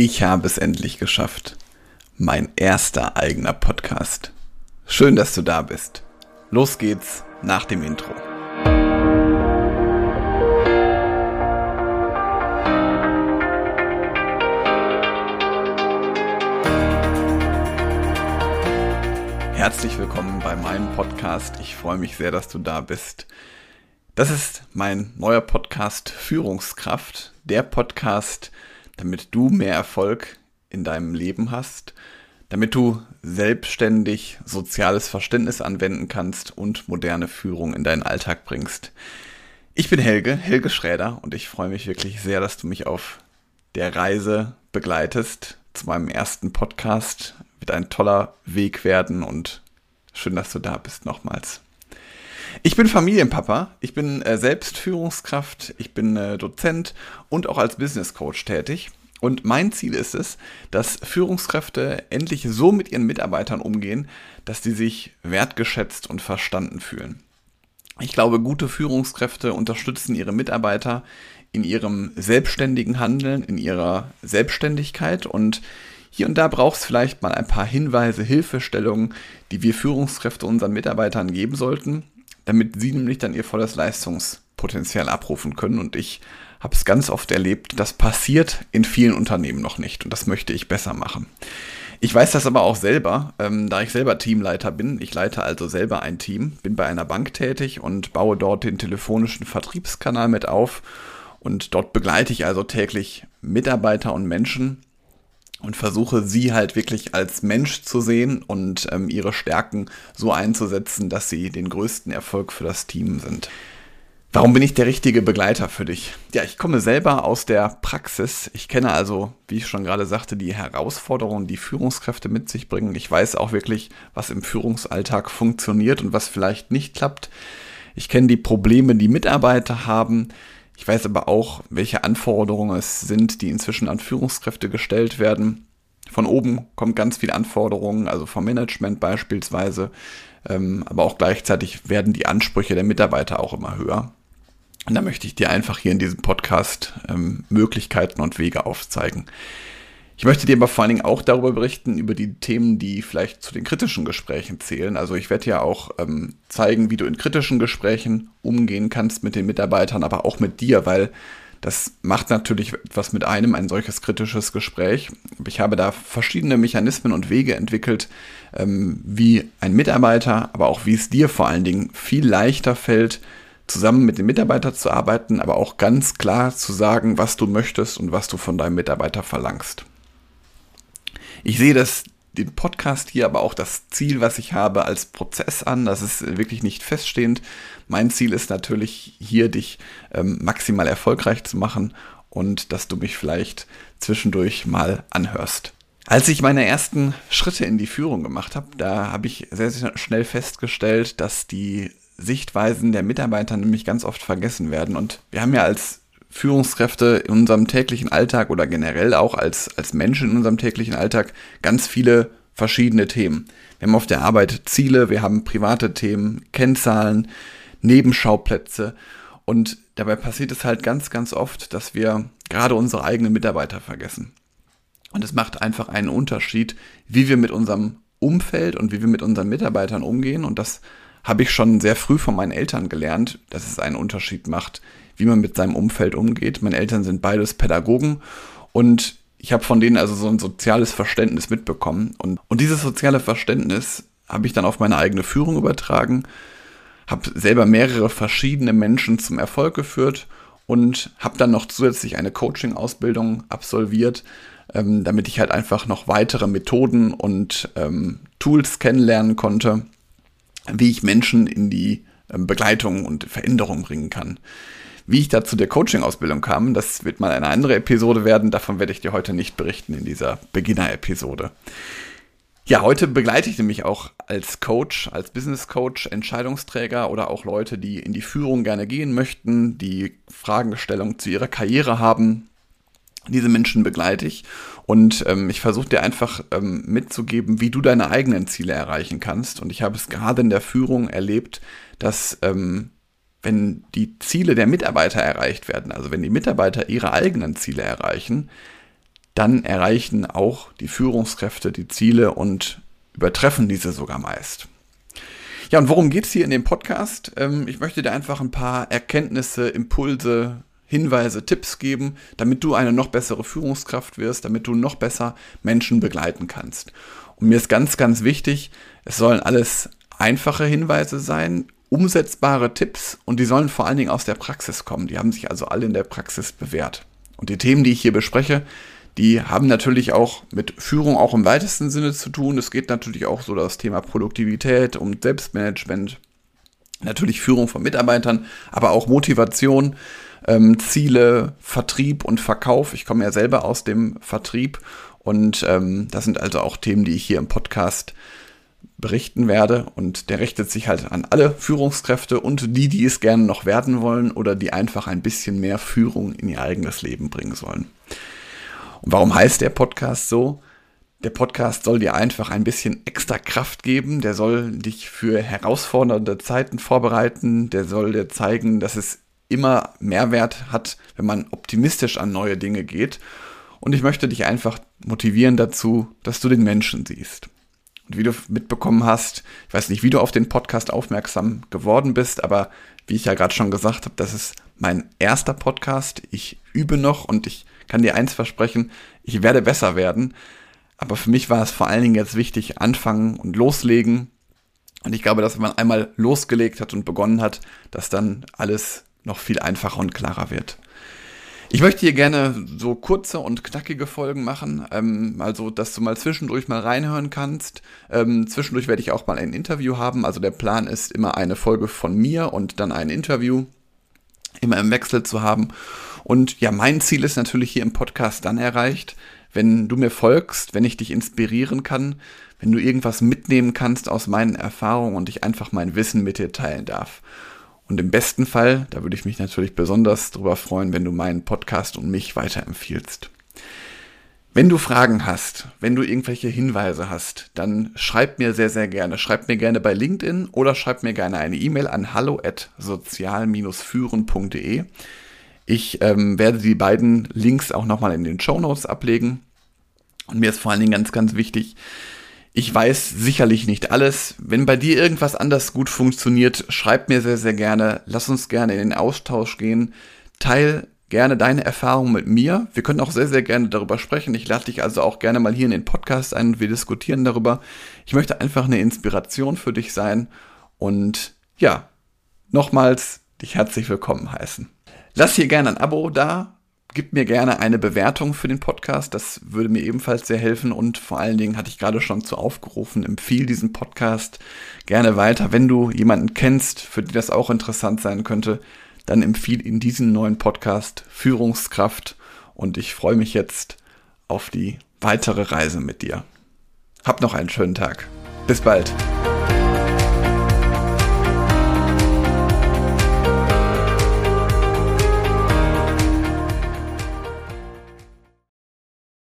Ich habe es endlich geschafft. Mein erster eigener Podcast. Schön, dass du da bist. Los geht's nach dem Intro. Herzlich willkommen bei meinem Podcast. Ich freue mich sehr, dass du da bist. Das ist mein neuer Podcast Führungskraft, der Podcast, damit du mehr Erfolg in deinem Leben hast, damit du selbstständig soziales Verständnis anwenden kannst und moderne Führung in deinen Alltag bringst. Ich bin Helge, Helge Schräder und ich freue mich wirklich sehr, dass du mich auf der Reise begleitest zu meinem ersten Podcast. Wird ein toller Weg werden und schön, dass du da bist nochmals. Ich bin Familienpapa, ich bin äh, selbst Führungskraft, ich bin äh, Dozent und auch als Business Coach tätig. Und mein Ziel ist es, dass Führungskräfte endlich so mit ihren Mitarbeitern umgehen, dass sie sich wertgeschätzt und verstanden fühlen. Ich glaube, gute Führungskräfte unterstützen ihre Mitarbeiter in ihrem selbstständigen Handeln, in ihrer Selbstständigkeit und hier und da braucht es vielleicht mal ein paar Hinweise, Hilfestellungen, die wir Führungskräfte unseren Mitarbeitern geben sollten, damit sie nämlich dann ihr volles Leistungspotenzial abrufen können. Und ich habe es ganz oft erlebt, das passiert in vielen Unternehmen noch nicht und das möchte ich besser machen. Ich weiß das aber auch selber, ähm, da ich selber Teamleiter bin. Ich leite also selber ein Team, bin bei einer Bank tätig und baue dort den telefonischen Vertriebskanal mit auf. Und dort begleite ich also täglich Mitarbeiter und Menschen und versuche sie halt wirklich als Mensch zu sehen und ähm, ihre Stärken so einzusetzen, dass sie den größten Erfolg für das Team sind. Warum bin ich der richtige Begleiter für dich? Ja, ich komme selber aus der Praxis. Ich kenne also, wie ich schon gerade sagte, die Herausforderungen, die Führungskräfte mit sich bringen. Ich weiß auch wirklich, was im Führungsalltag funktioniert und was vielleicht nicht klappt. Ich kenne die Probleme, die Mitarbeiter haben. Ich weiß aber auch, welche Anforderungen es sind, die inzwischen an Führungskräfte gestellt werden. Von oben kommen ganz viele Anforderungen, also vom Management beispielsweise, ähm, aber auch gleichzeitig werden die Ansprüche der Mitarbeiter auch immer höher. Und da möchte ich dir einfach hier in diesem Podcast ähm, Möglichkeiten und Wege aufzeigen. Ich möchte dir aber vor allen Dingen auch darüber berichten, über die Themen, die vielleicht zu den kritischen Gesprächen zählen. Also ich werde ja auch ähm, zeigen, wie du in kritischen Gesprächen umgehen kannst mit den Mitarbeitern, aber auch mit dir, weil das macht natürlich etwas mit einem, ein solches kritisches Gespräch. Ich habe da verschiedene Mechanismen und Wege entwickelt, ähm, wie ein Mitarbeiter, aber auch wie es dir vor allen Dingen viel leichter fällt, zusammen mit dem Mitarbeiter zu arbeiten, aber auch ganz klar zu sagen, was du möchtest und was du von deinem Mitarbeiter verlangst. Ich sehe das den Podcast hier, aber auch das Ziel, was ich habe, als Prozess an. Das ist wirklich nicht feststehend. Mein Ziel ist natürlich hier, dich ähm, maximal erfolgreich zu machen und dass du mich vielleicht zwischendurch mal anhörst. Als ich meine ersten Schritte in die Führung gemacht habe, da habe ich sehr, sehr schnell festgestellt, dass die Sichtweisen der Mitarbeiter nämlich ganz oft vergessen werden. Und wir haben ja als Führungskräfte in unserem täglichen Alltag oder generell auch als, als Menschen in unserem täglichen Alltag ganz viele verschiedene Themen. Wir haben auf der Arbeit Ziele, wir haben private Themen, Kennzahlen, Nebenschauplätze und dabei passiert es halt ganz, ganz oft, dass wir gerade unsere eigenen Mitarbeiter vergessen. Und es macht einfach einen Unterschied, wie wir mit unserem Umfeld und wie wir mit unseren Mitarbeitern umgehen und das habe ich schon sehr früh von meinen Eltern gelernt, dass es einen Unterschied macht, wie man mit seinem Umfeld umgeht. Meine Eltern sind beides Pädagogen und ich habe von denen also so ein soziales Verständnis mitbekommen. Und, und dieses soziale Verständnis habe ich dann auf meine eigene Führung übertragen, habe selber mehrere verschiedene Menschen zum Erfolg geführt und habe dann noch zusätzlich eine Coaching-Ausbildung absolviert, ähm, damit ich halt einfach noch weitere Methoden und ähm, Tools kennenlernen konnte, wie ich Menschen in die ähm, Begleitung und Veränderung bringen kann. Wie ich da zu der Coaching-Ausbildung kam, das wird mal eine andere Episode werden. Davon werde ich dir heute nicht berichten in dieser Beginner-Episode. Ja, heute begleite ich nämlich auch als Coach, als Business Coach, Entscheidungsträger oder auch Leute, die in die Führung gerne gehen möchten, die Fragestellungen zu ihrer Karriere haben. Diese Menschen begleite ich und ähm, ich versuche dir einfach ähm, mitzugeben, wie du deine eigenen Ziele erreichen kannst. Und ich habe es gerade in der Führung erlebt, dass ähm, wenn die Ziele der Mitarbeiter erreicht werden, also wenn die Mitarbeiter ihre eigenen Ziele erreichen, dann erreichen auch die Führungskräfte die Ziele und übertreffen diese sogar meist. Ja, und worum geht's hier in dem Podcast? Ähm, ich möchte dir einfach ein paar Erkenntnisse, Impulse, Hinweise, Tipps geben, damit du eine noch bessere Führungskraft wirst, damit du noch besser Menschen begleiten kannst. Und mir ist ganz, ganz wichtig, es sollen alles einfache Hinweise sein, umsetzbare Tipps und die sollen vor allen Dingen aus der Praxis kommen. Die haben sich also alle in der Praxis bewährt. Und die Themen, die ich hier bespreche, die haben natürlich auch mit Führung auch im weitesten Sinne zu tun. Es geht natürlich auch so das Thema Produktivität und Selbstmanagement, natürlich Führung von Mitarbeitern, aber auch Motivation, ähm, Ziele, Vertrieb und Verkauf. Ich komme ja selber aus dem Vertrieb und ähm, das sind also auch Themen, die ich hier im Podcast berichten werde und der richtet sich halt an alle Führungskräfte und die, die es gerne noch werden wollen oder die einfach ein bisschen mehr Führung in ihr eigenes Leben bringen sollen. Und warum heißt der Podcast so? Der Podcast soll dir einfach ein bisschen extra Kraft geben, der soll dich für herausfordernde Zeiten vorbereiten, der soll dir zeigen, dass es immer Mehrwert hat, wenn man optimistisch an neue Dinge geht. Und ich möchte dich einfach motivieren dazu, dass du den Menschen siehst. Und wie du mitbekommen hast, ich weiß nicht, wie du auf den Podcast aufmerksam geworden bist, aber wie ich ja gerade schon gesagt habe, das ist mein erster Podcast. Ich übe noch und ich kann dir eins versprechen, ich werde besser werden. Aber für mich war es vor allen Dingen jetzt wichtig, anfangen und loslegen. Und ich glaube, dass wenn man einmal losgelegt hat und begonnen hat, dass dann alles noch viel einfacher und klarer wird. Ich möchte hier gerne so kurze und knackige Folgen machen, ähm, also dass du mal zwischendurch mal reinhören kannst. Ähm, zwischendurch werde ich auch mal ein Interview haben. Also der Plan ist immer eine Folge von mir und dann ein Interview immer im Wechsel zu haben. Und ja, mein Ziel ist natürlich hier im Podcast dann erreicht, wenn du mir folgst, wenn ich dich inspirieren kann, wenn du irgendwas mitnehmen kannst aus meinen Erfahrungen und ich einfach mein Wissen mit dir teilen darf. Und im besten Fall, da würde ich mich natürlich besonders drüber freuen, wenn du meinen Podcast und mich weiterempfiehlst. Wenn du Fragen hast, wenn du irgendwelche Hinweise hast, dann schreib mir sehr, sehr gerne. Schreib mir gerne bei LinkedIn oder schreib mir gerne eine E-Mail an hallo at sozial-führen.de. Ich ähm, werde die beiden Links auch nochmal in den Show Notes ablegen. Und mir ist vor allen Dingen ganz, ganz wichtig, ich weiß sicherlich nicht alles. Wenn bei dir irgendwas anders gut funktioniert, schreib mir sehr, sehr gerne. Lass uns gerne in den Austausch gehen. Teil gerne deine Erfahrungen mit mir. Wir können auch sehr, sehr gerne darüber sprechen. Ich lade dich also auch gerne mal hier in den Podcast ein und wir diskutieren darüber. Ich möchte einfach eine Inspiration für dich sein und ja, nochmals dich herzlich willkommen heißen. Lass hier gerne ein Abo da. Gib mir gerne eine Bewertung für den Podcast. Das würde mir ebenfalls sehr helfen. Und vor allen Dingen hatte ich gerade schon zu aufgerufen, empfiehl diesen Podcast gerne weiter. Wenn du jemanden kennst, für die das auch interessant sein könnte, dann empfiehl ihn diesen neuen Podcast Führungskraft. Und ich freue mich jetzt auf die weitere Reise mit dir. Hab noch einen schönen Tag. Bis bald.